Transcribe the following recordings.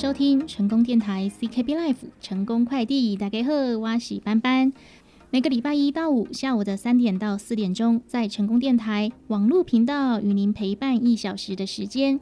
收听成功电台 CKB Life 成功快递，大家好，我是班班。每个礼拜一到五下午的三点到四点钟，在成功电台网络频道与您陪伴一小时的时间。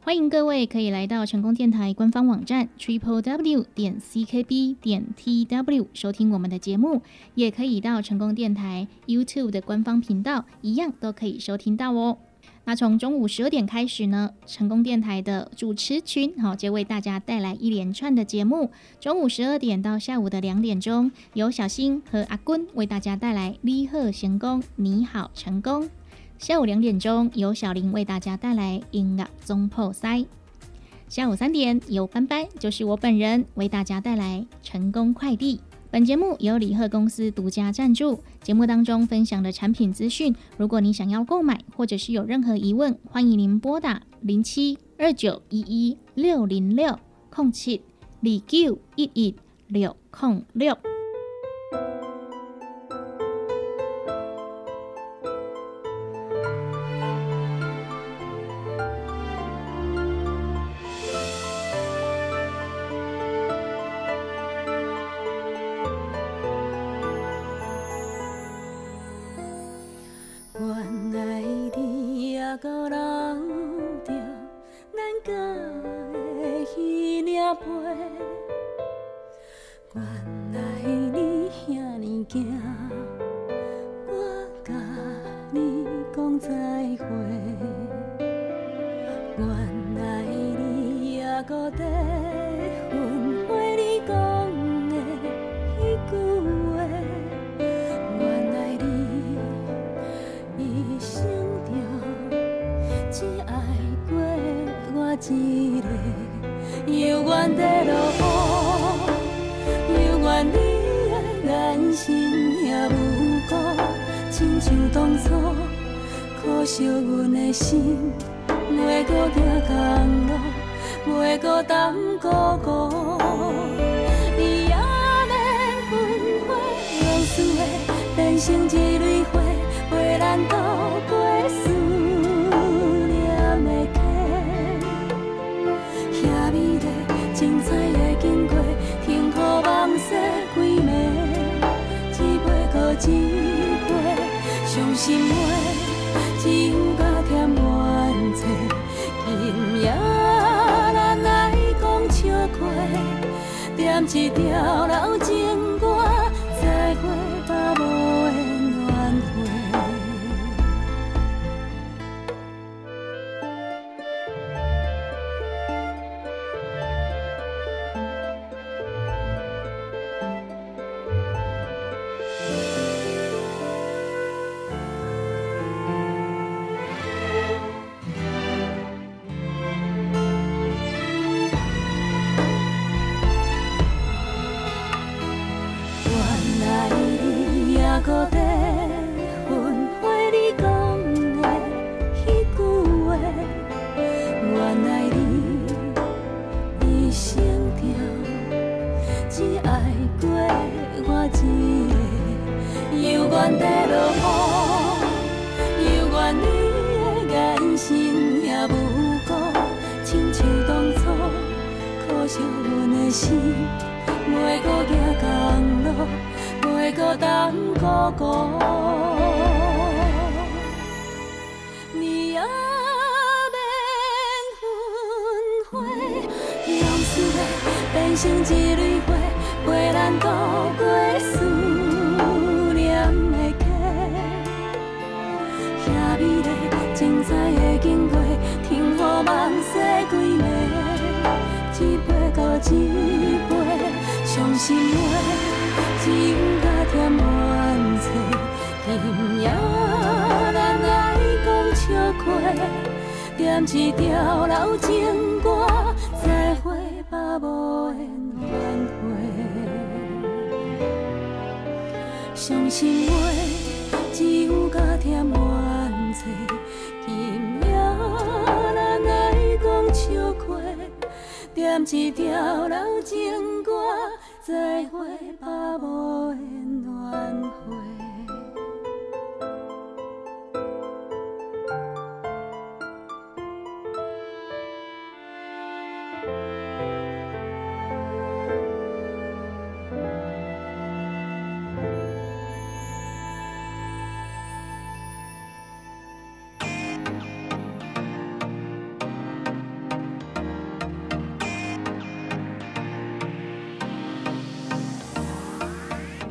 欢迎各位可以来到成功电台官方网站 triple w 点 ckb 点 tw 收听我们的节目，也可以到成功电台 YouTube 的官方频道，一样都可以收听到哦。那从中午十二点开始呢，成功电台的主持群好就为大家带来一连串的节目。中午十二点到下午的两点钟，由小新和阿坤为大家带来《你好成功，你好成功》。下午两点钟，由小林为大家带来《音乐中破塞》。下午三点，由班班，就是我本人，为大家带来《成功快递》。本节目由李贺公司独家赞助。节目当中分享的产品资讯，如果你想要购买或者是有任何疑问，欢迎您拨打零七二九一一六零六空七李九一一六空六。个，犹原在落雨，犹原你的眼神也无辜，亲像当初，可惜阮的心。袂搁行公路，袂搁等姑姑。你也免焚火，往事会变成一蕊花，陪咱度过思一杯。伤心话只有甲添怨嗟，今夜咱来讲笑话，点一条老情歌，再会吧无缘缘会。伤心话念一条老情歌，再会吧无缘暖花。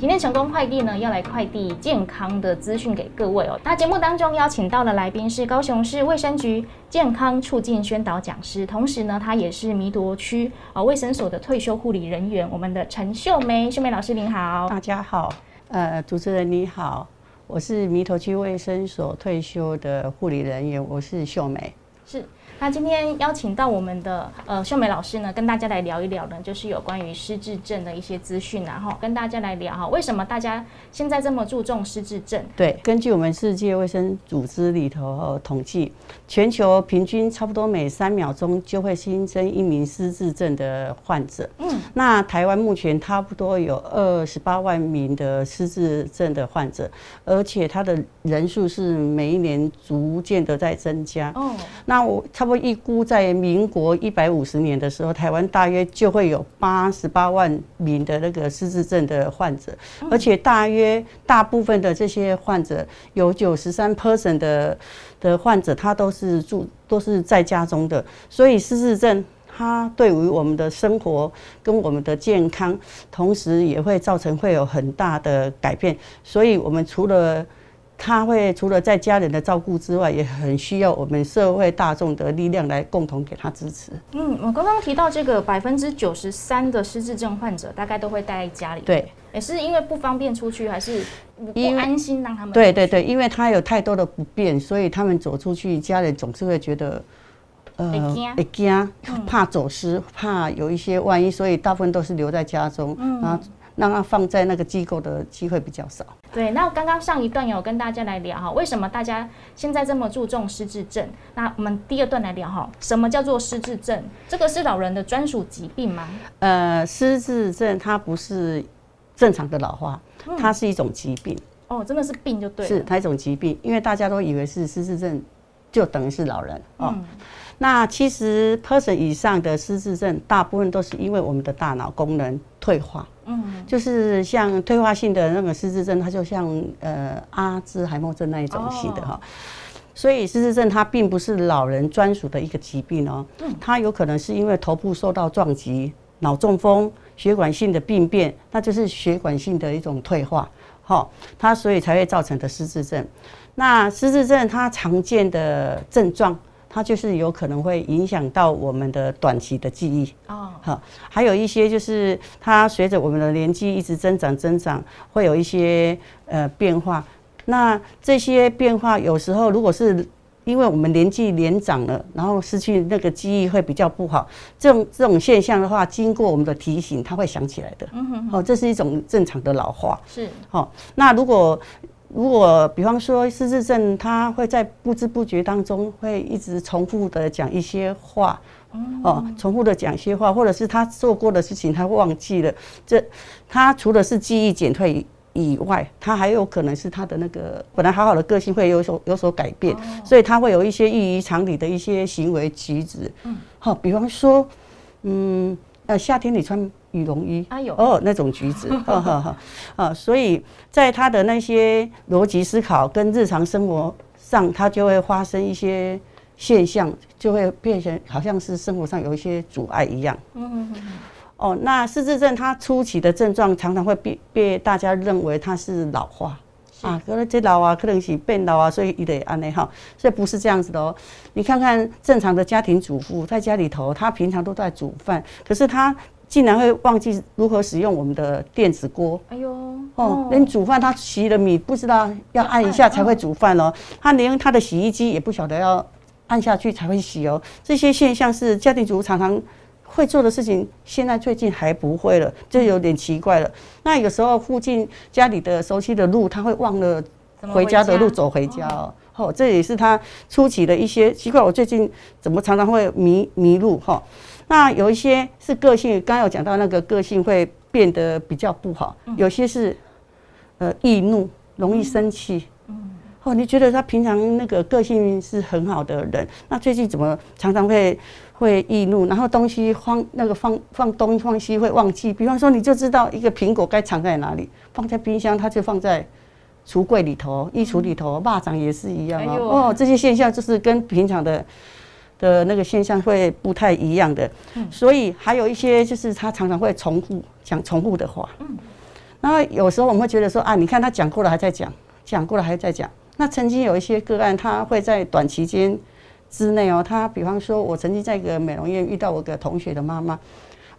今天成功快递呢要来快递健康的资讯给各位哦。那节目当中邀请到的来宾是高雄市卫生局健康促进宣导讲师，同时呢，他也是弥陀区啊卫生所的退休护理人员，我们的陈秀梅，秀梅老师您好。大家好，呃，主持人你好，我是弥陀区卫生所退休的护理人员，我是秀梅。是。那今天邀请到我们的呃秀美老师呢，跟大家来聊一聊呢，就是有关于失智症的一些资讯然后跟大家来聊哈，为什么大家现在这么注重失智症？对，根据我们世界卫生组织里头统计，全球平均差不多每三秒钟就会新增一名失智症的患者。嗯，那台湾目前差不多有二十八万名的失智症的患者，而且他的人数是每一年逐渐的在增加。哦，那我差不多。预估在民国一百五十年的时候，台湾大约就会有八十八万名的那个失智症的患者，而且大约大部分的这些患者有九十三 percent 的的患者，他都是住都是在家中的，所以失智症它对于我们的生活跟我们的健康，同时也会造成会有很大的改变。所以，我们除了他会除了在家人的照顾之外，也很需要我们社会大众的力量来共同给他支持。嗯，我刚刚提到这个百分之九十三的失智症患者大概都会待在家里，对，也是因为不方便出去，还是不安心让他们？对对对，，因为他有太多的不便，所以他们走出去，家人总是会觉得。呃会惊，怕走失，怕有一些万一，所以大部分都是留在家中，然后让他放在那个机构的机会比较少。对。那刚刚上一段有跟大家来聊哈，为什么大家现在这么注重失智症？那我们第二段来聊哈，什么叫做失智症？这个是老人的专属疾病吗？呃，失智症它不是正常的老化，它是一种疾病，哦，真的是病就对了。是它一种疾病，因为大家都以为是失智症，就等于是老人哦。嗯那其实 person 以上的失智症，大部分都是因为我们的大脑功能退化，嗯，就是像退化性的那个失智症，它就像呃阿兹海默症那一种型的哈。所以失智症它并不是老人专属的一个疾病哦，它有可能是因为头部受到撞击、脑中风、血管性的病变，那就是血管性的一种退化，哈，它所以才会造成的失智症。那失智症它常见的症状，它就是有可能会影响到我们的短期的记忆，哦，好，还有一些就是它随着我们的年纪一直增长增长，会有一些呃变化。那这些变化有时候如果是因为我们年纪年长了，然后失去那个记忆会比较不好，这种这种现象的话，经过我们的提醒，它会想起来的。嗯哼，哦，这是一种正常的老化。是哦，那如果如果比方说失智症，他会在不知不觉当中会一直重复的讲一些话，哦，重复的讲一些话，或者是他做过的事情他忘记了，这他除了是记忆减退。以外，他还有可能是他的那个本来好好的个性会有所有所改变，所以他会有一些异于常理的一些行为举止。嗯，好，比方说，嗯，呃，夏天你穿羽绒衣，哎呦。哦，那种橘子，哈哈哈，啊，所以在他的那些逻辑思考跟日常生活上，他就会发生一些现象，就会变成好像是生活上有一些阻碍一样。嗯哦，那失智症它初期的症状常常会被被大家认为它是老化。啊，可能这老啊，可能是变老啊，所以一得安内哈，所以不是这样子的哦。你看看正常的家庭主妇在家里头，她平常都在煮饭，可是她竟然会忘记如何使用我们的电子锅。哎呦，哦，连煮饭他洗了米不知道要按一下才会煮饭哦，他连他的洗衣机也不晓得要按下去才会洗哦。这些现象是家庭主妇常常会做的事情，现在最近还不会了，就有点奇怪了。那有时候附近家里的熟悉的路，他会忘了回家的路走回家哦。哦，这也是他初期的一些奇怪。我最近怎么常常会迷迷路哈？那有一些是个性，刚刚有讲到那个个性会变得比较不好，有些是呃易怒，容易生气。哦，你觉得他平常那个个性是很好的人，那最近怎么常常会会易怒，然后东西放那个放放东放西会忘记？比方说，你就知道一个苹果该藏在哪里，放在冰箱，它就放在橱柜里头、衣橱里头，蚂蚱也是一样哦。哎哦，这些现象就是跟平常的的那个现象会不太一样的，所以还有一些就是他常常会重复讲重复的话。嗯，那有时候我们会觉得说啊，你看他讲过了还在讲，讲过了还在讲。那曾经有一些个案，他会在短期间之内哦，他比方说，我曾经在一个美容院遇到我个同学的妈妈，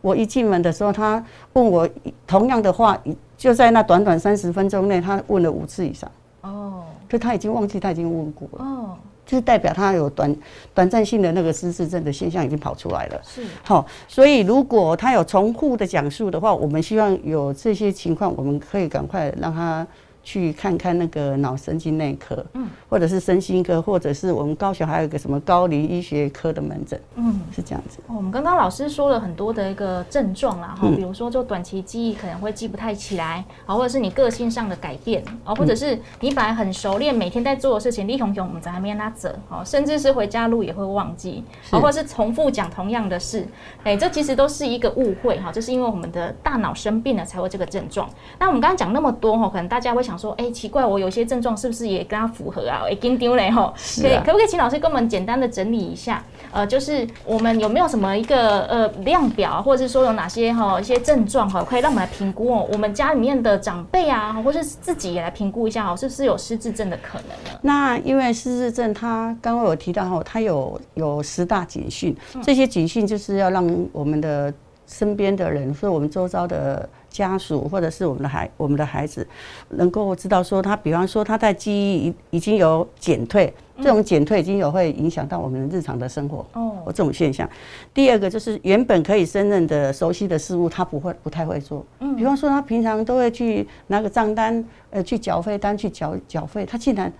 我一进门的时候，他问我同样的话，就在那短短三十分钟内，他问了五次以上，哦。就他已经忘记他已经问过了，哦，就是代表他有短短暂性的那个失智症的现象已经跑出来了。是好，所以如果他有重复的讲述的话，我们希望有这些情况，我们可以赶快让他去看看那个脑神经内科，嗯，或者是身心科，或者是我们高雄还有一个什么高龄医学科的门诊，嗯。是这样子。哦我们刚刚老师说了很多的一个症状啦，哈、嗯比如说就短期记忆可能会记不太起来，啊，或者是你个性上的改变，啊，或者是你本来很熟练，每天在做的事情，力雄雄我们在那边拉走，哦，甚至是回家路也会忘记，啊，或者是重复讲同样的事，哎，这其实都是一个误会哈，这是因为我们的大脑生病了才会这个症状。那我们刚刚讲那么多哈，可能大家会想想说，哎、奇怪，我有些症状是不是也跟他符合啊？哎，紧张嘞吼，可以啊可不可以请老师跟我们简单的整理一下？呃，就是我们有没有什么一个呃量表，或者是说有哪些哈、一些症状哈，可以让我们来评估哦，我们家里面的长辈啊，或是自己也来评估一下哦，是不是有失智症的可能呢？那因为失智症，它刚刚有提到哈，它有有十大警讯，这些警讯就是要让我们的身边的人，或者我们周遭的家属，或者是我们的孩我们的孩子，能够知道说他，比方说他在记忆已已经有减退，这种减退已经有会影响到我们日常的生活哦哦，这种现象。第二个就是原本可以胜任的熟悉的事物，他不会不太会做。嗯比方说他平常都会去拿个账单，呃，去缴费单去缴缴费，他竟然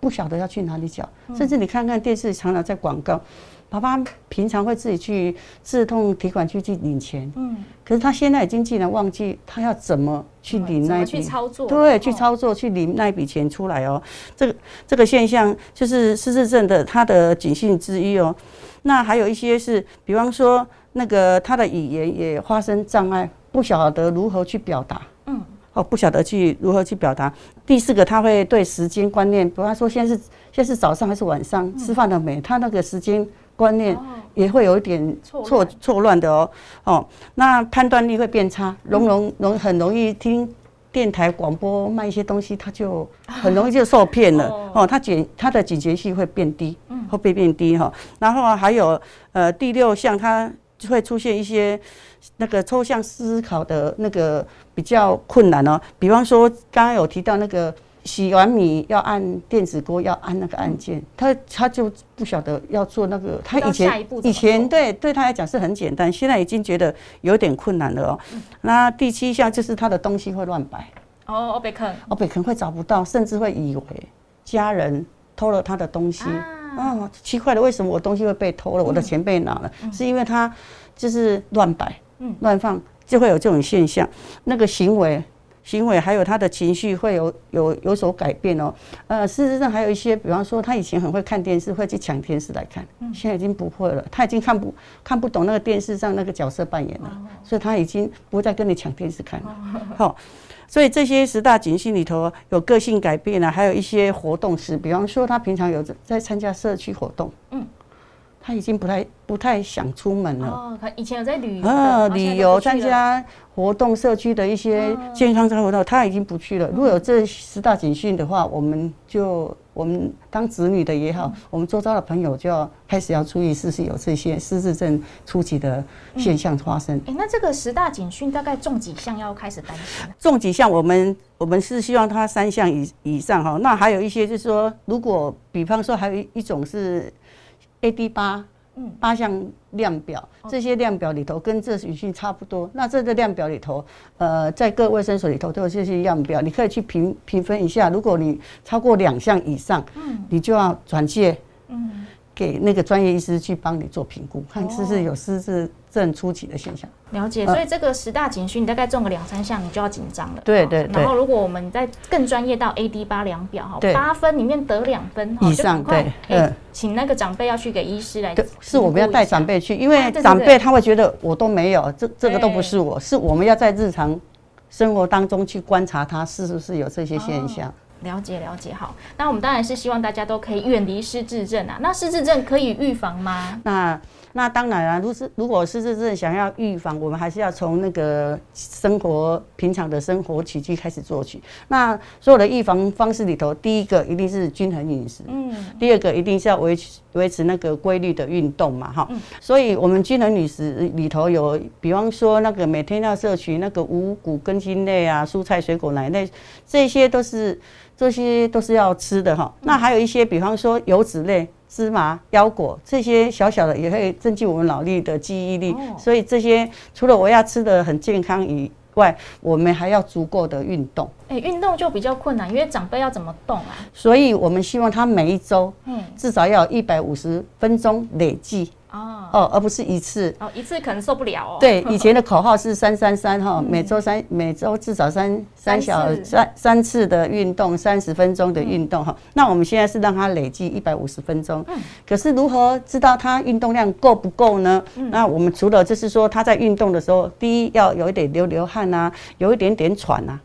不晓得要去哪里缴，甚至你看看电视常常在广告。爸爸平常会自己去自动提款机去领钱，嗯，可是他现在已经竟然忘记他要怎么去领那一笔，去操作？对，去哦操作去领那一笔钱出来哦。这个这个现象就是失智症的它的警讯之一哦。那还有一些是，比方说那个他的语言也发生障碍，不晓得如何去表达。嗯，哦，不晓得去如何去表达。第四个，他会对时间观念，比方说现在是现在是早上还是晚上，吃饭了没？他那个时间观念哦也会有一点错错乱的哦。哦，那判断力会变差，容容容很容易听。电台广播卖一些东西，他就很容易就受骗了哦哦。他警他的警觉性会变低，会被变低哈。然后还有呃第六项，他就会出现一些那个抽象思考的那个比较困难哦。比方说刚刚有提到那个洗完米要按电子锅要按那个按键，他他就不晓得要做那个，他以前以前对对他来讲是很简单，现在已经觉得有点困难了哦。那第七项就是他的东西会乱摆。哦，我被坑哦，北可能会找不到，甚至会以为家人偷了他的东西。啊，哦，奇怪了，为什么我东西会被偷了？我的钱被拿了，是因为他就是乱摆嗯、乱放，就会有这种现象。那个行为、行为还有他的情绪会有有有所改变哦。呃，事实上还有一些，比方说他以前很会看电视，会去抢电视来看，现在已经不会了。他已经看不看不懂那个电视上那个角色扮演了，所以他已经不再跟你抢电视看了。好、所以这些十大警讯里头有个性改变啊，还有一些活动是，比方说他平常有在在参加社区活动，嗯，他已经不太不太想出门了。哦，他以前有在旅游的，啊，旅游参加活动，社区的一些健康生活动，他已经不去了。如果有这十大警讯的话，我们就我们当子女的也好，我们周遭的朋友就要开始要注意，是不是有这些失智症初期的现象发生。哎，那这个十大警讯大概中几项要开始担心？中几项，我们我们是希望他三项以以上哈。那还有一些就是说，如果比方说还有一一种是 AD 八，嗯八项量表，这些量表里头跟这语气差不多。那这个量表里头，呃，在各卫生所里头都有这些量表，你可以去评评分一下。如果你超过两项以上，嗯你就要转介嗯，给那个专业医师去帮你做评估，看是不是有失智症初期的现象。了解。呃所以这个十大警讯，你大概中个两三项，你就要紧张了。哦对对对然后如果我们再更专业到 AD 八量表哈，八分里面得两分哈以上对请那个长辈要去给医师来对，是我们要带长辈。去，因啊为长辈他会觉得我都没有，这这个都不是我，是我们要在日常生活当中去观察他是不是有这些现象。了解了解，好，那我们当然是希望大家都可以远离失智症啊。那失智症可以预防吗？那那当然啊，如是如果失智症想要预防，我们还是要从那个生活平常的生活起居开始做起。那所有的预防方式里头，第一个一定是均衡饮食，嗯，第二个一定是要维持维持那个规律的运动嘛，哈。所以我们均衡饮食里头有，比方说那个每天要摄取那个五谷根茎类啊、蔬菜、水果、奶类，这些都是这些都是要吃的哈。那还有一些，比方说油脂类。芝麻、腰果这些小小的也会增进我们脑力的记忆力，哦所以这些除了我要吃的很健康以外，我们还要足够的运动。哎，运动就比较困难，因为长辈要怎么动啊？所以我们希望他每一周嗯，至少要一百五十分钟累计哦，哦，而不是一次。哦，一次可能受不了哦。对，以前的口号是三三三哈，每周三每周至少三三小三三次的运动，三十分钟的运动哈。那我们现在是让他累计一百五十分钟。可是如何知道他运动量够不够呢？那我们除了就是说他在运动的时候，第一要有一点流流汗啊，有一点点喘啊。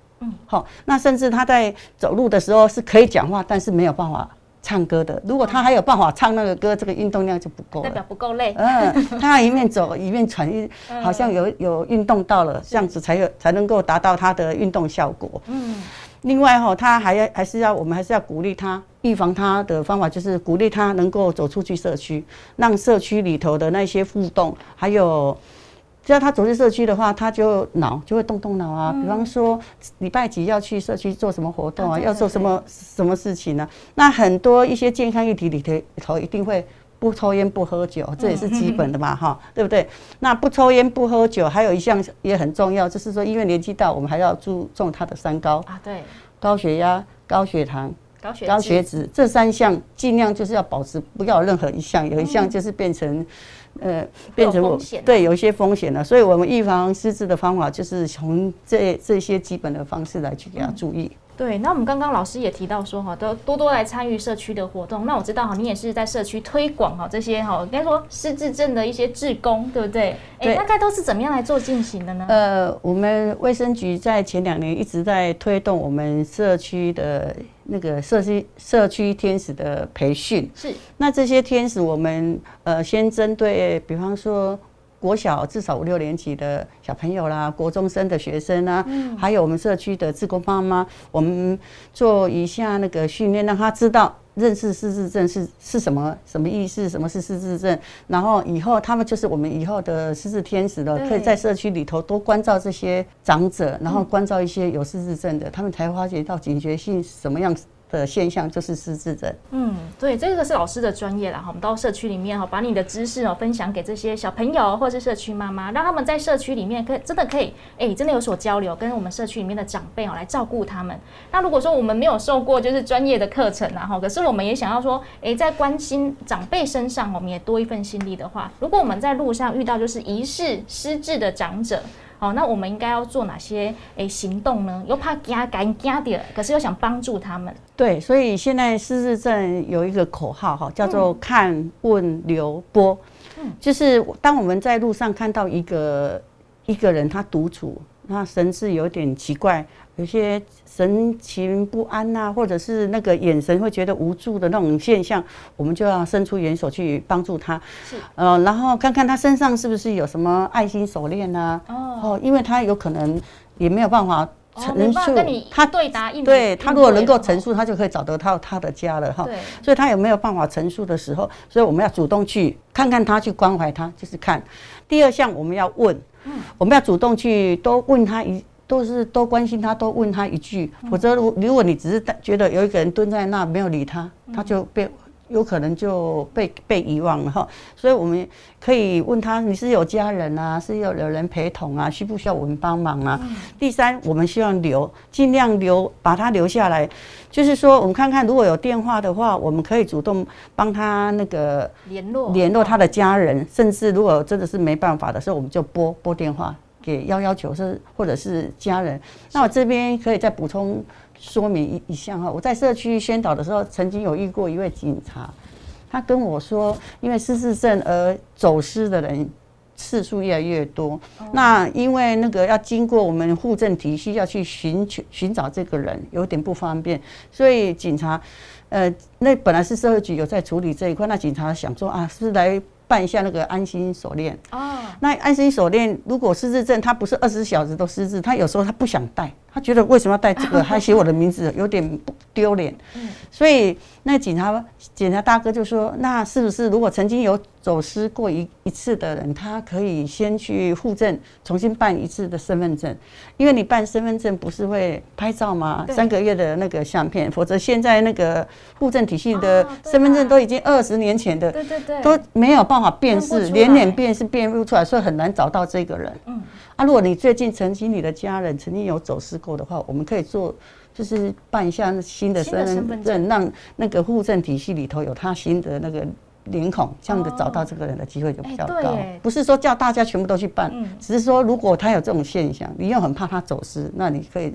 好，那甚至他在走路的时候是可以讲话，但是没有办法唱歌的。如果他还有办法唱那个歌，这个运动量就不够了代表。不够累。嗯，他要一面走一面喘，一嗯好像有有运动到了，这样子才有才能够达到他的运动效果。嗯，另外哈，他还要还是要我们还是要鼓励他，预防他的方法就是鼓励他能够走出去社区，让社区里头的那些互动，还有只要他走进社区的话，他就脑就会动动脑啊。比方说礼拜几要去社区做什么活动啊，啊对对要做什么什么事情呢、那很多一些健康议题里头里头一定会。不抽烟不喝酒，这也是基本的嘛，哈，对不对？那不抽烟不喝酒，还有一项也很重要，就是说因为年纪大，我们还要注重他的三高。啊，对，高血压、高血糖、高血高血脂脂这三项，尽量就是要保持，不要任何一项，有一项就是变成，呃，变成我对有一些风险了。所以我们预防失智的方法就是从这这些基本的方式来去给他注意。对，那我们刚刚老师也提到说哈，都多多来参与社区的活动。那我知道哈，你也是在社区推广哈这些哈，应该说失智症的一些志工，对不对？哎，大概都是怎么样来做进行的呢？呃，我们卫生局在前两年一直在推动我们社区的那个社区社区天使的培训。是那这些天使，我们呃先针对，比方说国小至少五六年级的小朋友啦，国中生的学生啊，还有我们社区的志工妈妈，我们做一下那个训练，让他知道。认识失智症是是什么什么意思？什么是失智症？然后以后他们就是我们以后的失智天使了，可以在社区里头多关照这些长者，然后关照一些有失智症的，他们才发觉到警觉性什么样的现象就是失智症。嗯，对，这个是老师的专业啦。哈，我们到社区里面哈，把你的知识哦分享给这些小朋友或是社区妈妈，让他们在社区里面可以真的可以，哎，真的有所交流，跟我们社区里面的长辈哦来照顾他们。那如果说我们没有受过就是专业的课程啊，哈，可是我们也想要说，哎，在关心长辈身上，我们也多一份心力的话，如果我们在路上遇到就是疑似失智的长者。好，那我们应该要做哪些诶行动呢？又怕惊赶惊点，可是又想帮助他们。对，所以现在失智症有一个口号哈，叫做看、问、留、播。嗯就是当我们在路上看到一个一个人他独处，那神志有点奇怪，有些神情不安呐、或者是那个眼神会觉得无助的那种现象，我们就要伸出援手去帮助他。是，呃，然后看看他身上是不是有什么爱心手链啊？哦，哦，因为他有可能也没有办法陈述他对答应。对他如果能够陈述，他就可以找得到他的家了哈。所以他有没有办法陈述的时候，所以我们要主动去看看他，去关怀他，就是看。第二项我们要问，我们要主动去多问他一，都是多关心他，多问他一句，否则如如果你只是觉得有一个人蹲在那没有理他，他就被。有可能就被被遗忘了哈，所以我们可以问他：你是有家人啊，是有有人陪同啊，需不需要我们帮忙啊？第三，我们希望留，尽量留，把他留下来。就是说，我们看看如果有电话的话，我们可以主动帮他那个联络联络他的家人，甚至如果真的是没办法的时候，我们就拨拨电话给幺幺九是或者是家人。那我这边可以再补充说明一一项哈，我在社区宣导的时候，曾经有遇过一位警察，他跟我说，因为失智症而走失的人。次数越来越多，那因为那个要经过我们户政体系要去寻求寻找这个人，有点不方便，所以警察，呃，那本来是社会局有在处理这一块，那警察想说啊，是不是来办一下那个安心锁链。哦，那安心锁链如果失智症，他不是二十四小时都失智，他有时候他不想带，他觉得为什么要带这个，还写我的名字，有点不丢脸。所以那警察警察大哥就说，那是不是如果曾经有走失过一一次的人，他可以先去户政重新办一次的身份证，因为你办身份证不是会拍照吗？三个月的那个相片，否则现在那个户政体系的身份证啊都已经二十年前的。对对对，都没有办法辨识，连脸辨识辨不出来，所以很难找到这个人。嗯啊，如果你最近曾经你的家人曾经有走失过的话，我们可以做，就是办一下新的身身份证，让那个户政体系里头有他新的那个脸孔，这样子找到这个人的机会就比较高。不是说叫大家全部都去办嗯，只是说如果他有这种现象，你又很怕他走失，那你可以。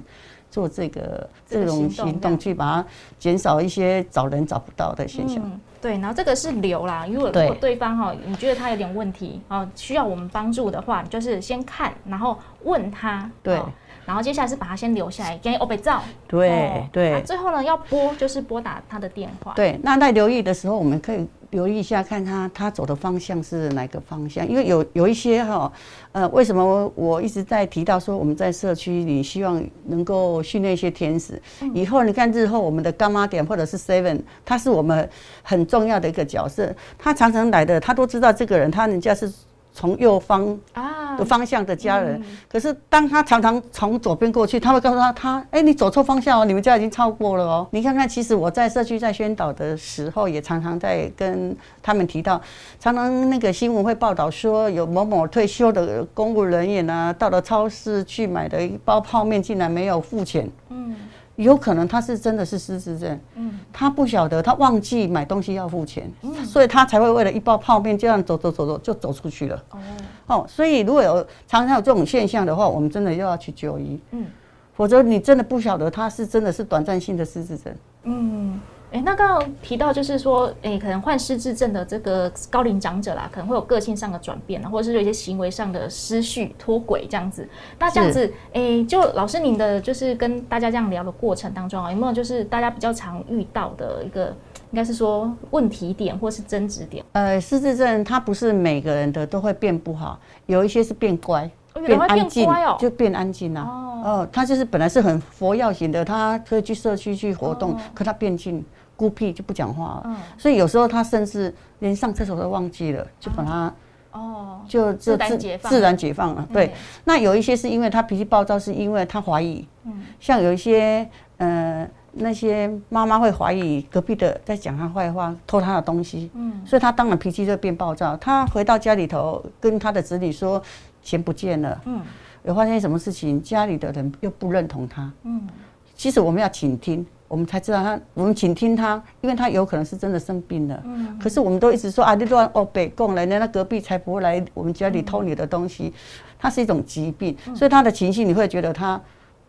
做这个这种行动，去把它减少一些找人找不到的现象。嗯，对，然后这个是留啦。如果如果对方哈，你觉得他有点问题哦，需要我们帮助的话，你就是先看，然后问他，对哦然后接下来是把他先留下来，给欧北照。对哦对啊最后呢要拨就是拨打他的电话。对，那在留意的时候，我们可以留意一下，看他他走的方向是哪个方向，因为有有一些哈，呃，为什么我一直在提到说我们在社区里希望能够训练一些天使，以后你看日后我们的干妈点或者是 Seven，他是我们很重要的一个角色，他常常来的，他都知道这个人，他人家是从右方啊的，方向的家人。可是当他常常从左边过去，他会告诉他，他哎、你走错方向哦，你们家已经超过了哦。你看看，其实我在社区在宣导的时候，也常常在跟他们提到，常常那个新闻会报道说，有某某退休的公务人员啊，到了超市去买的一包泡面，竟然没有付钱。嗯有可能他是真的是失智症，嗯他不晓得，他忘记买东西要付钱，所以他才会为了一包泡面这样走走走走就走出去了。哦哦，所以如果有常常有这种现象的话，我们真的又要去就医，嗯否则你真的不晓得他是真的是短暂性的失智症。嗯。哎，那刚刚提到就是说，哎，可能患失智症的这个高龄长者啦，可能会有个性上的转变啊，或者是有一些行为上的失序、脱轨这样子。那这样子，哎，就老师您的就是跟大家这样聊的过程当中啊，有没有就是大家比较常遇到的一个，应该是说问题点或是争执点？呃，失智症它不是每个人的都会变不好，有一些是变乖，变乖哦。就变安静啦、哦。哦，他就是本来是很佛药型的，他可以去社区去活动，可他变静。孤僻就不讲话了，嗯。所以有时候他甚至连上厕所都忘记了，就把他哦，就就自然解放。自然解放了。对。嗯，那有一些是因为他脾气暴躁，是因为他怀疑，嗯。像有一些呃那些妈妈会怀疑隔壁的在讲他坏话，偷他的东西，嗯。所以他当然脾气就变暴躁。他回到家里头跟他的子女说钱不见了，嗯有发生什么事情，家里的人又不认同他。嗯其实我们要倾听，我们才知道他，我们倾听他，因为他有可能是真的生病了。嗯可是我们都一直说啊，你乱哦北贡来，人家隔壁才不会来我们家里偷你的东西。它是一种疾病，所以他的情绪你会觉得他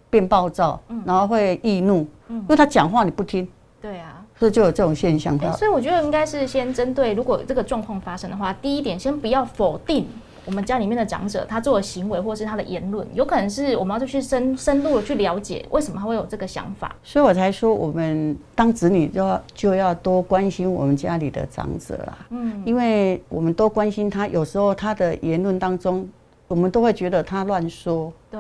变暴躁，然后会易怒，因为他讲话你不听，对啊。所以就有这种现象。哎，所以我觉得应该是先针对，如果这个状况发生的话，第一点先不要否定我们家里面的长者他做的行为或是他的言论，有可能是我们要去深深入的去了解为什么他会有这个想法。所以我才说，我们当子女就要就要多关心我们家里的长者啦。嗯因为我们多关心他，有时候他的言论当中，我们都会觉得他乱说，对，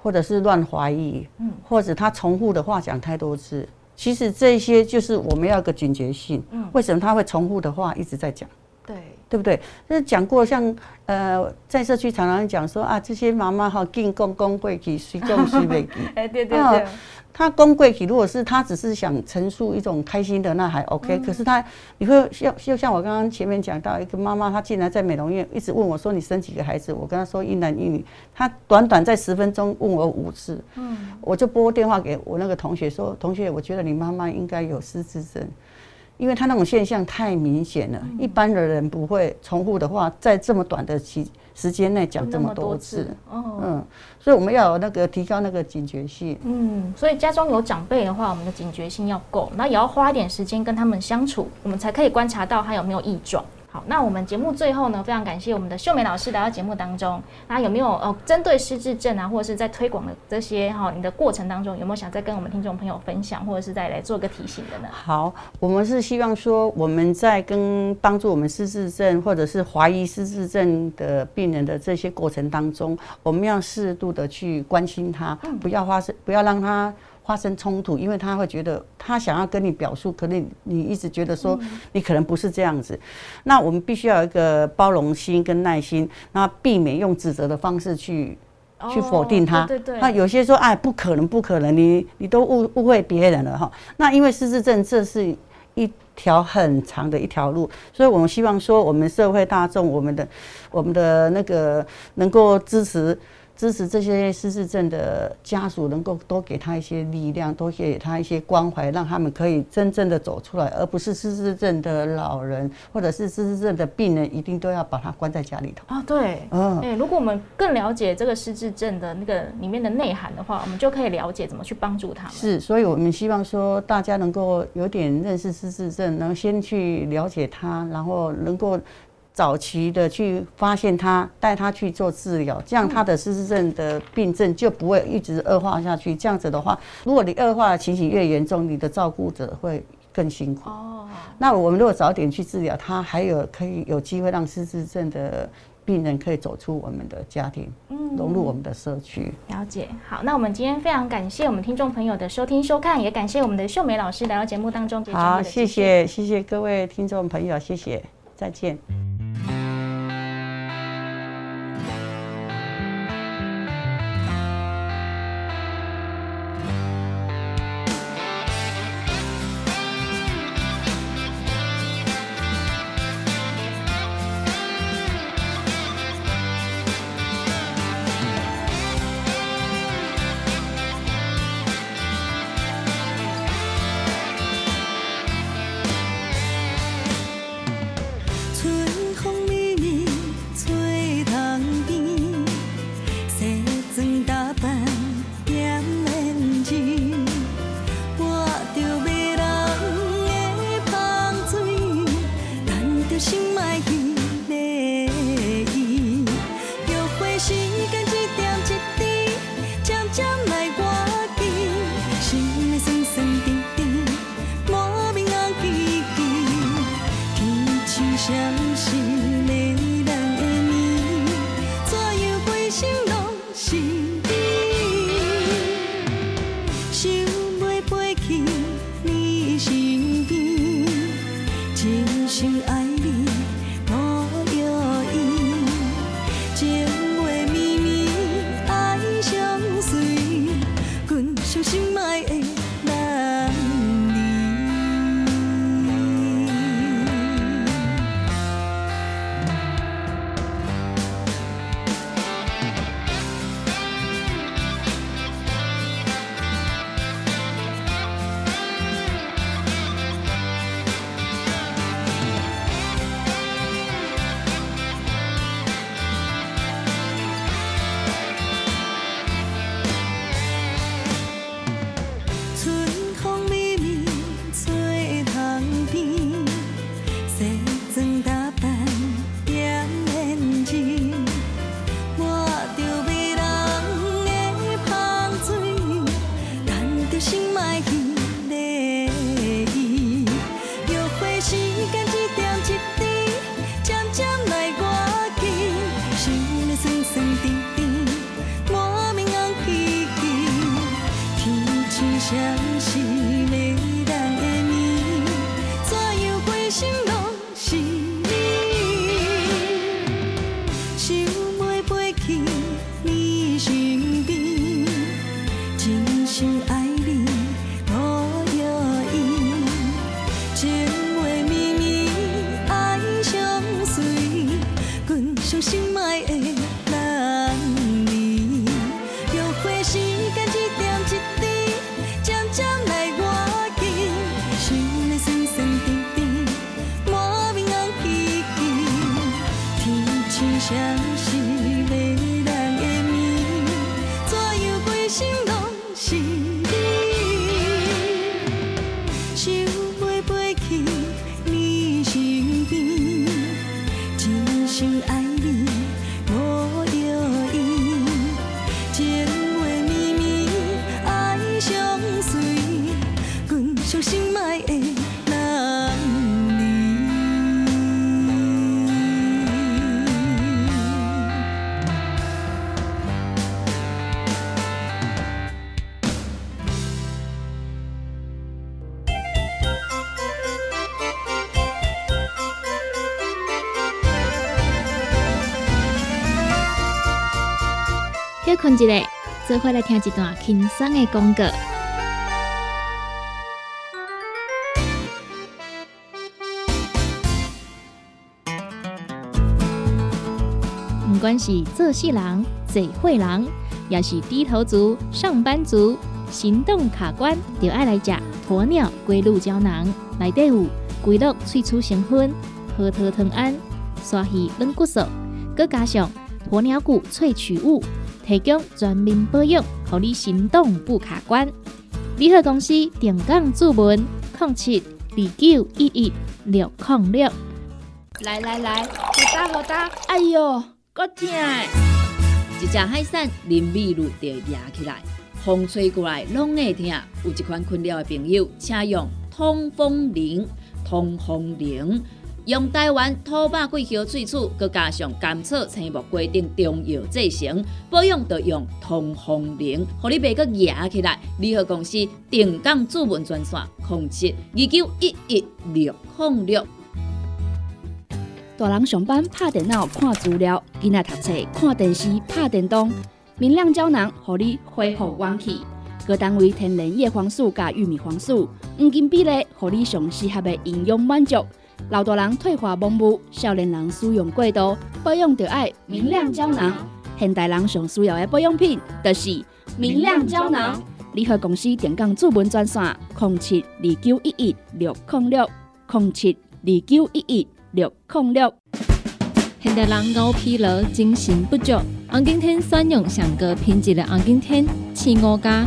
或者是乱怀疑，嗯或者他重复的话讲太多次。其实这些就是我们要有个警觉性。嗯为什么他会重复的话一直在讲？对，不对？那讲过像呃，在社区常常讲说啊，这些妈妈哈，进公公贵去，随贡随袂去。哎，对对啊对，他公贵体，如果是他只是想陈述一种开心的，那还 OK、可是他，你会像就像我刚刚前面讲到，一个妈妈，她竟然在美容院一直问我说：“你生几个孩子？”我跟她说一男一女。她短短在十分钟问我五次，嗯我就拨电话给我那个同学说：“同学，我觉得你妈妈应该有失智症。”因为他那种现象太明显了，一般的人不会重复的话，在这么短的期时间内讲这么多次，，哦。嗯，所以我们要有那个提高那个警觉性。嗯，所以家中有长辈的话，我们的警觉性要够，那也要花一点时间跟他们相处，我们才可以观察到他有没有异状。好，那我们节目最后呢，非常感谢我们的秀美老师来到节目当中。那有没有呃，针对失智症啊，或者是在推广的这些哈、你的过程当中，有没有想再跟我们听众朋友分享，或者是再来做个提醒的呢？好，我们是希望说，我们在跟帮助我们失智症或者是怀疑失智症的病人的这些过程当中，我们要适度的去关心他，不要发生，不要让他发生冲突，因为他会觉得他想要跟你表述，可能你一直觉得说你可能不是这样子。那我们必须要有一个包容心跟耐心，那避免用指责的方式去去否定他。对对，那有些说哎，不可能，不可能，你你都误误会别人了哈。那因为失智症这是一条很长的一条路，所以我们希望说，我们社会大众，我们的我们的那个能够支持支持这些失智症的家属，能够多给他一些力量，多给他一些关怀，让他们可以真正的走出来，而不是失智症的老人或者是失智症的病人，一定都要把他关在家里头。哦，对，嗯哎，如果我们更了解这个失智症的那个里面的内涵的话，我们就可以了解怎么去帮助他们。是，所以我们希望说大家能够有点认识失智症，能先去了解他，然后能够早期的去发现他，带他去做治疗，这样他的失智症的病症就不会一直恶化下去。这样子的话，如果你恶化的情形越严重，你的照顾者会更辛苦。哦，那我们如果早点去治疗，他还有可以有机会让失智症的病人可以走出我们的家庭，嗯融入我们的社区。了解。好，那我们今天非常感谢我们听众朋友的收听收看，也感谢我们的秀梅老师来到节目当中。好，谢。谢谢谢各位听众朋友，谢谢，再见。困一下，做伙来听一段轻松的广告。不管是做事人、嘴会人，也是低头族、上班族、行动卡关，就爱来吃鸵鸟龟鹿胶囊。内底有龟鹿萃取成分、核桃藤胺、刷鱼软骨素，佮加上鸵鸟骨萃取物，提供全面保养，让你行动不卡关。联合公司定岗注文零七二九一一六零六。来来来，好打好打，哎哟，够痛的！一只海扇淋米露就压起来，风吹过来拢会痛。有一款困扰的朋友，请用通风铃。通风铃用台湾土白桂花萃取，佮加上甘草、青木规定中药制成，保养要用通风灵，互你袂佮压起来。联合公司定岗主文专线：零七二九一一六零六。大人上班拍电脑看资料，囡仔读册看电视拍电动，明亮胶囊互你恢复元气。各单位天然叶黄素加玉米黄素，黄金比例，互你上适合的营养满足。老大人退化盲目，少年人使用过度，保养就要明亮胶囊。现代人上需要的保养品，就是明亮胶囊。联合公司电讲主文专线：零七二九一一六零六零七二九一一。六零六，现代人熬疲劳、精神不足，红景天选用上高品质的红景天青五加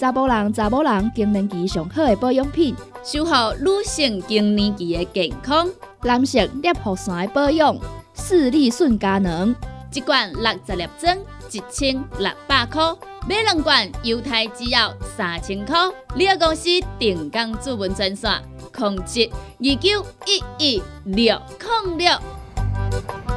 查甫人、查某人更年期上好的保养品，守护女性更年期的健康。男性尿酸的保养，视力顺佳能。一罐六十粒装，一千六百块；买两罐，犹太只要三千块。你个公司定岗主文专线。控制二九一一六零六。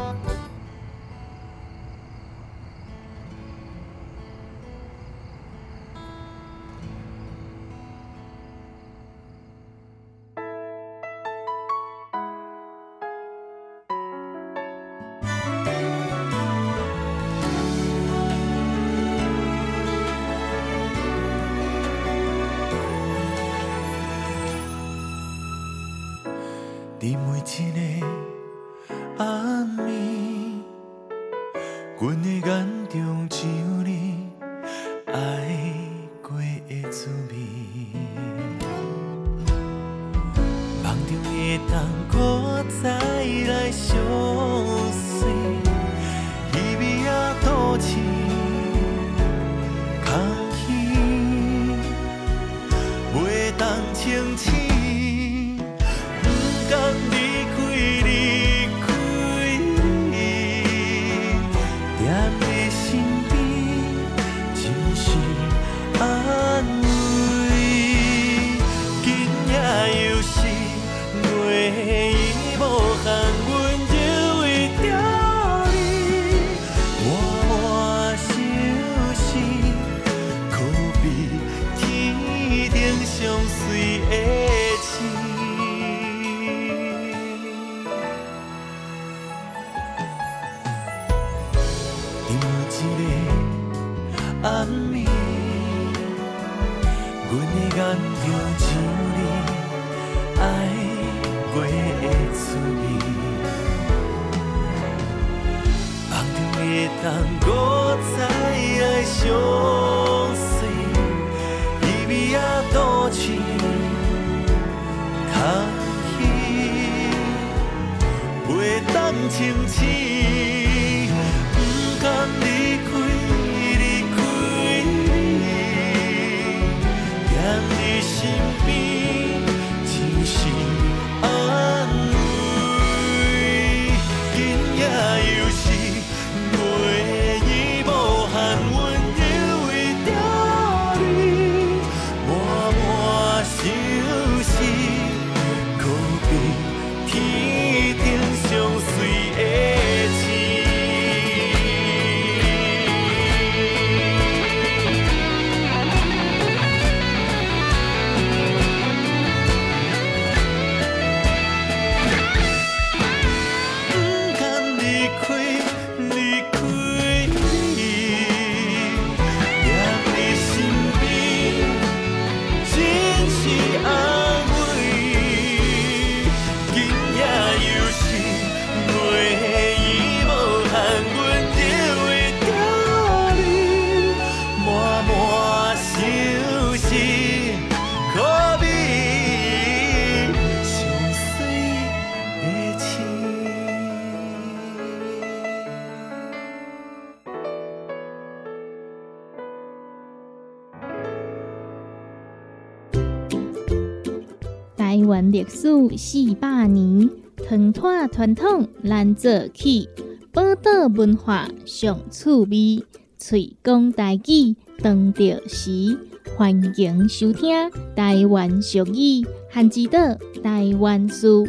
历史四百年，传统传统咱做起，宝岛文化上趣味，喙讲台语当着时，欢迎收听台湾俗语，汉之岛台湾书。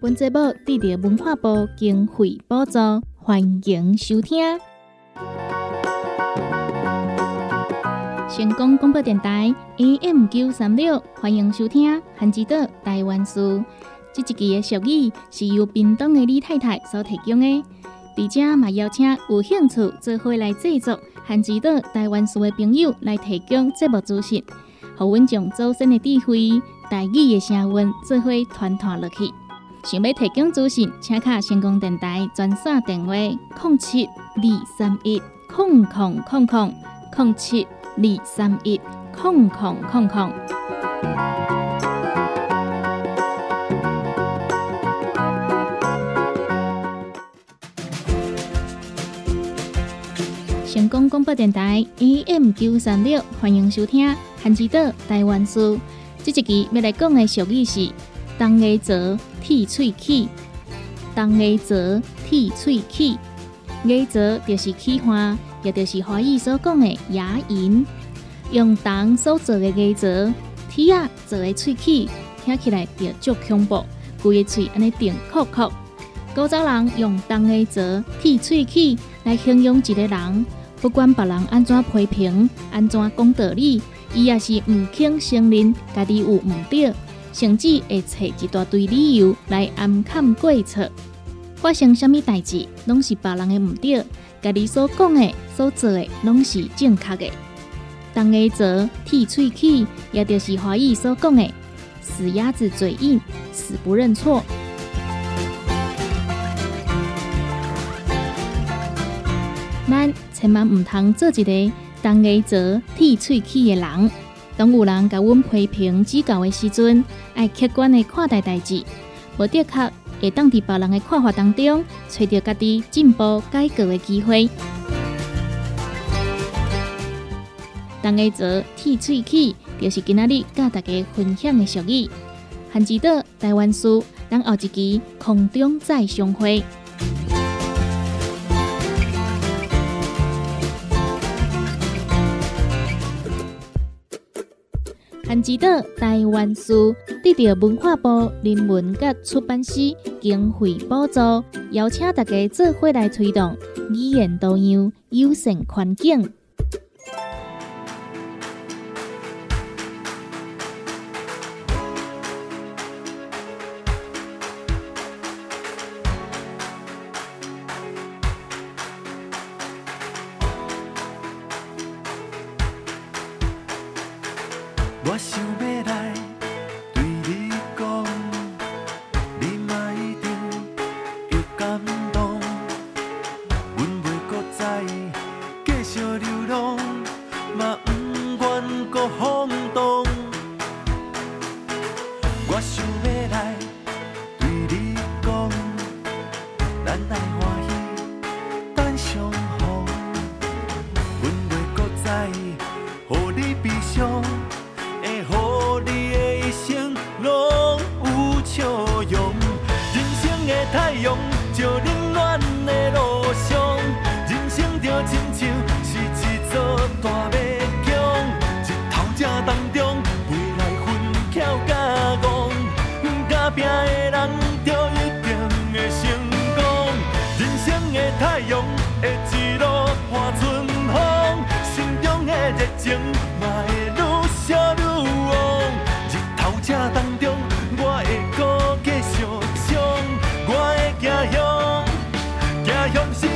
本节目得到文化部经费补助，欢迎收听。成功广播电台 AM 九三六，欢迎收听《汉之岛台湾书》。这一期的俗语是由屏东的李太太所提供的，而且嘛邀请有兴趣做伙来制作《汉之岛台湾书》的朋友来提供节目资讯，互阮将祖先的智慧、台语的声韵做伙传传落去。想要提供资讯，请卡成功电台专线电话：零七二三一空空空空零七。二三一空空空空。成功广播电台 AM 九三六，欢迎收听《汉之岛台湾书》。这一期要来讲的俗语是“当下做铁喙齿”，当下做铁喙齿，下做就是齿花。也就是华语所讲的牙龈，用铜所做的牙槽，铁啊做的喙齿，听起来就足恐怖，规个喙安尼顶酷酷。古早人用铜牙槽、铁喙齿来形容一个人，不管别人安怎批评、安怎讲道理，伊也是毋肯承认家己有毋对，甚至会找一大堆理由来暗藏过错。发生什么代志，拢是别人的毋对。家己所讲的、所做的，拢是正确的。当下做剃喙齿，也就是华语所讲的“死鸭子嘴硬，死不认错”。咱千万毋通做一个当下做剃喙齿的人。当有人甲阮批评指教的时阵，爱客观的看待代志，无的确。会当伫别人的看法当中，找到家己进步改革的机会。当下做剃喙齿，就是今仔日甲大家分享的俗语。汉之岛台湾书，等后一期空中再相会。汉之岛台湾书得到文化部人文及出版社经费补助，邀请大家做伙来推动语言多样、友善环境。用心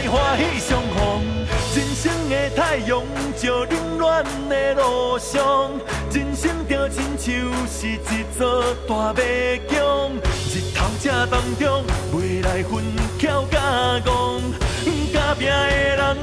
咱来欢喜相逢。人生的太阳照冷暖的路上，人生就亲像是一座大马强，日头正当中未来分巧甲戆，甲拼的人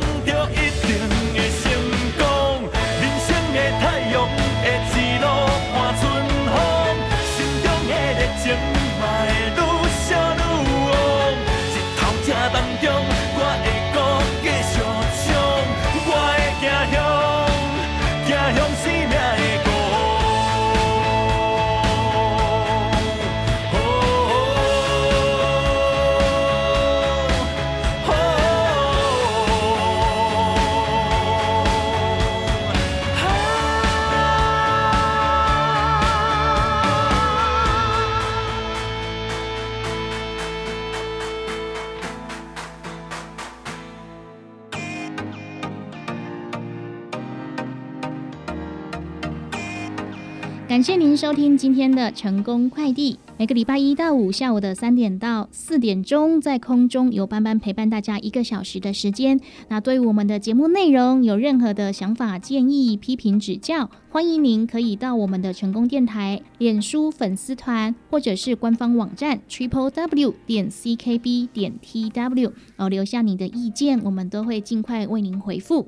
感谢您收听今天的成功快递。每个礼拜一到五下午的三点到四点钟，在空中有班班陪伴大家一个小时的时间。那对我们的节目内容有任何的想法、建议、批评、指教，欢迎您可以到我们的成功电台脸书粉丝团或者是官方网站 triple w 点 ckb 点 tw 哦，留下你的意见，我们都会尽快为您回复。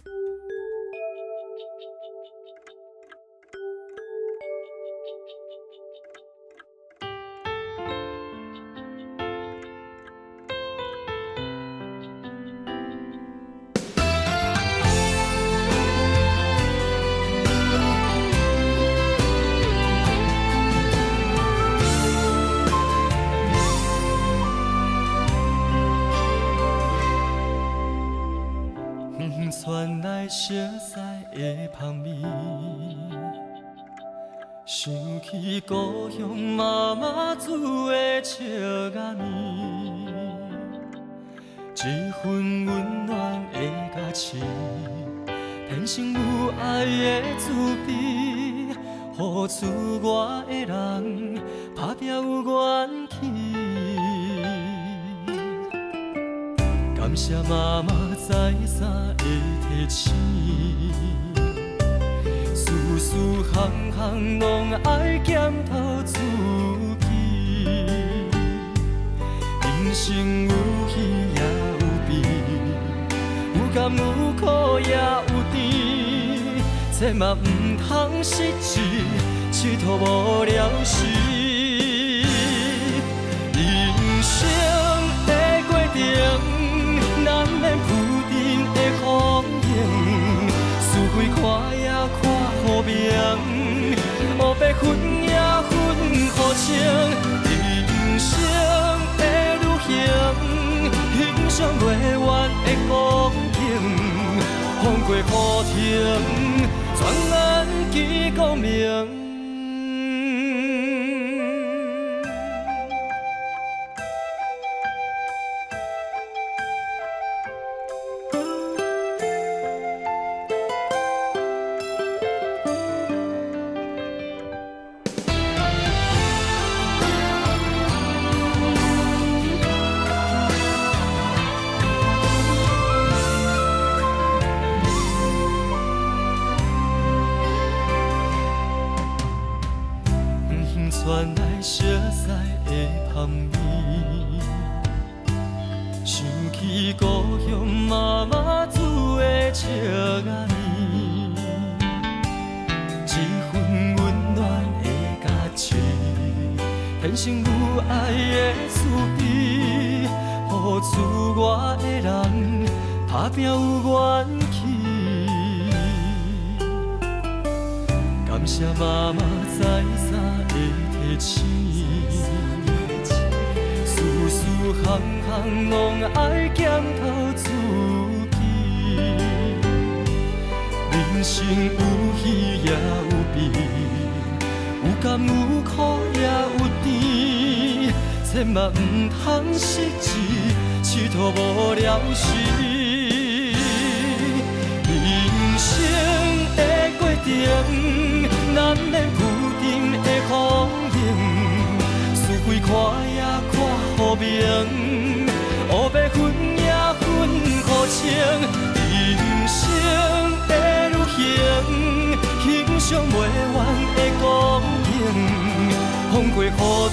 过苦痛，全安记光明。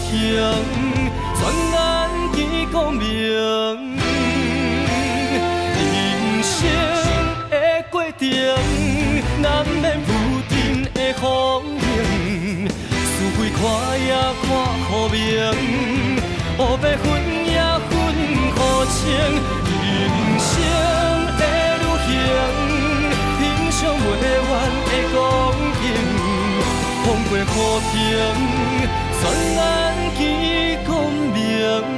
停，全眼见光明。人生的过程，难免浮沉的风景，是非看也看好明，黑白分也分不清。人生的旅行，欣赏袂完的光景，风过雨停，全眼见光明。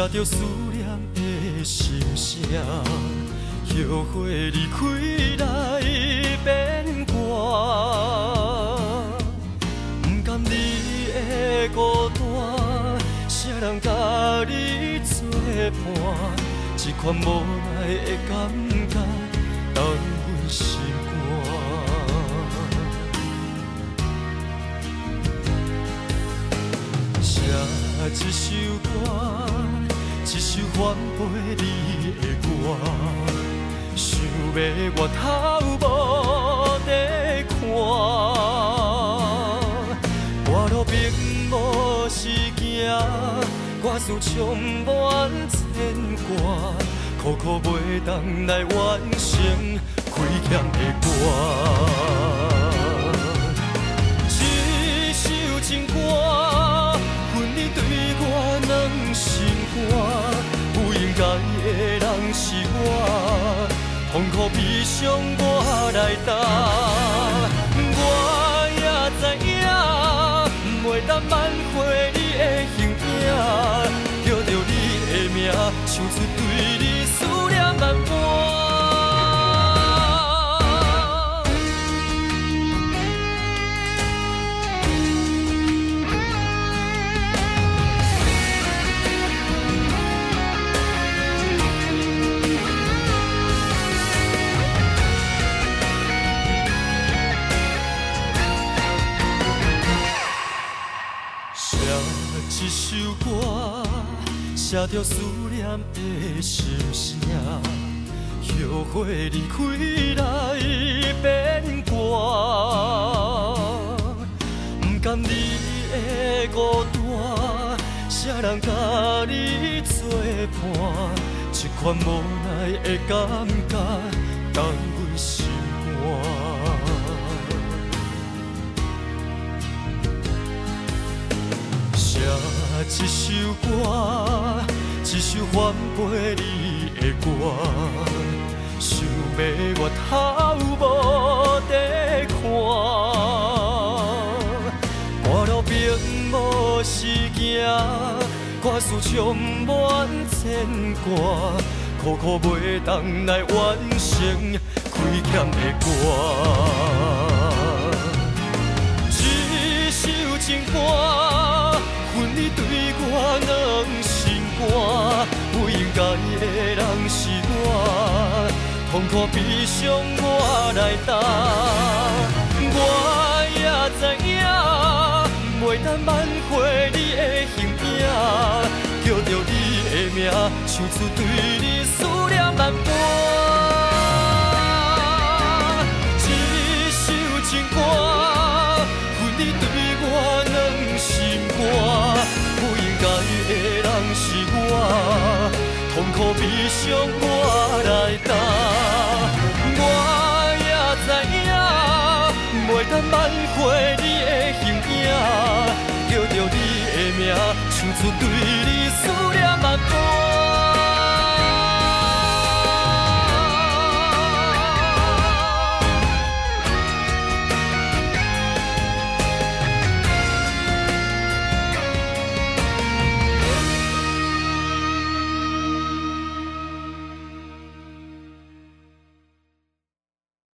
写着思念的心声，后悔离开来变卦，不甘你的孤单，谁人甲你作伴？这款无奈的感觉，等阮心肝。写一首歌，一首反背你的歌，想要我头无地看，我路并无是行，歌词充满牵挂，苦苦袂当来完成亏欠的歌。一首情歌，恨你对我软心肝，痛苦悲伤我来担。我也知影，袂当挽回你的形影，写着思念的心声，后悔离开来变卦，不甘你的孤单，谁人甲你作伴？这款无奈的感觉，等阮心肝。写一首歌，翻背你的歌，想要越头无地看，过了冰无是镜，歌词唱满牵挂，苦苦袂当来完成亏欠的歌。一首情歌，恨你对我两心肝。不应该的人是我，痛苦悲伤我来担。我也知影，袂当挽回你的形影，叫着你的名，唱出对你思念万般。苦悲伤我来担。我也知影，袂当挽回你的形影，叫着你的名，唱出对你思念